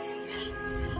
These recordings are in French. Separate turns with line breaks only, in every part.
space.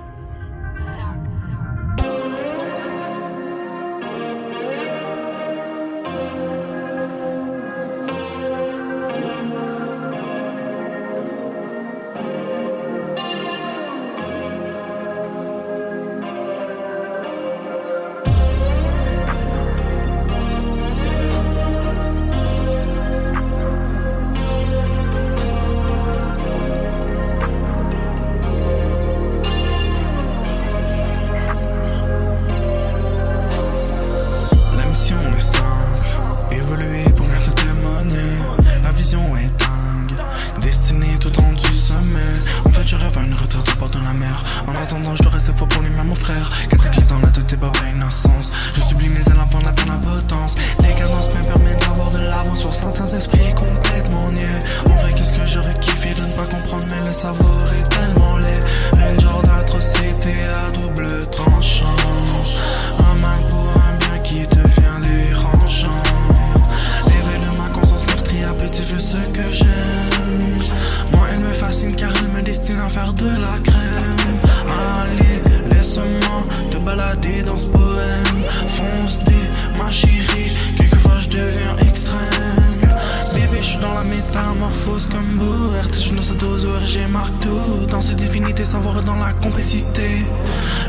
Savoir tellement laid. Un genre d'atrocité à double tranchant. Un mal pour un bien qui devient dérangeant. L'éveil de ma conscience meurtrie à petit feu ce que j'aime. Moi, elle me fascine car elle me destine à faire de la Ne sais dose j'ai marque tout. Dans cette infinité, savoir dans la complicité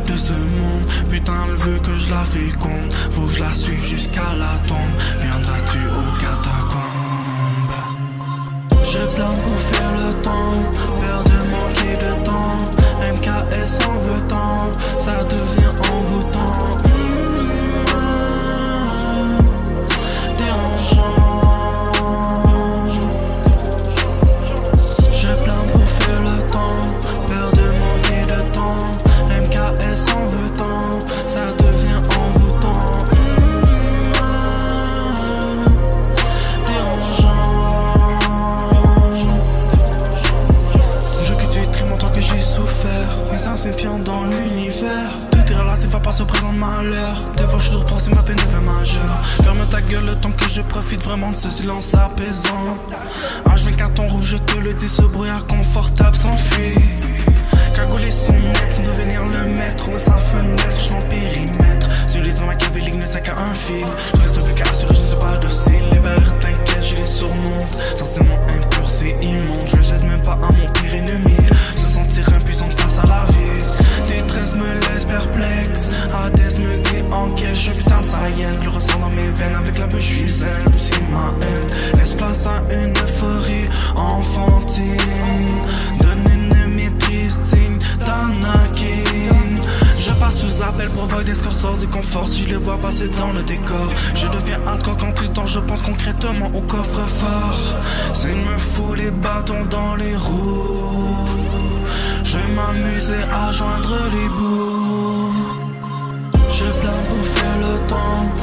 de ce monde. Putain, elle veut que je la féconde. Faut que je la suive jusqu'à la tombe. Viendras-tu au catacombe? Je plane pour faire le temps, peur de manquer de temps. MKS en veut tant, Les insignifiants dans l'univers. Tout est relatif à pas ce présent de malheur. Des fois, je dois passer ma peine devient majeure. Ferme ta gueule le temps que je profite vraiment de ce silence apaisant. H24 ton rouge, je te le dis, ce bruit inconfortable s'enfuit. Cagoulé son maître, devenir le enquête, je suis putain de. Je ressens dans mes veines avec la bouche, je suis. C'est ma haine. Laisse place à une euphorie enfantine. Donne une maîtrise digne d'Anakin. Je passe sous appel, provoque des scores sortent du confort. Si je les vois passer dans le décor, je deviens hardcore quand tu dors. Je pense concrètement au coffre-fort. C'est me fout les bâtons dans les roues. Je vais m'amuser à joindre les temps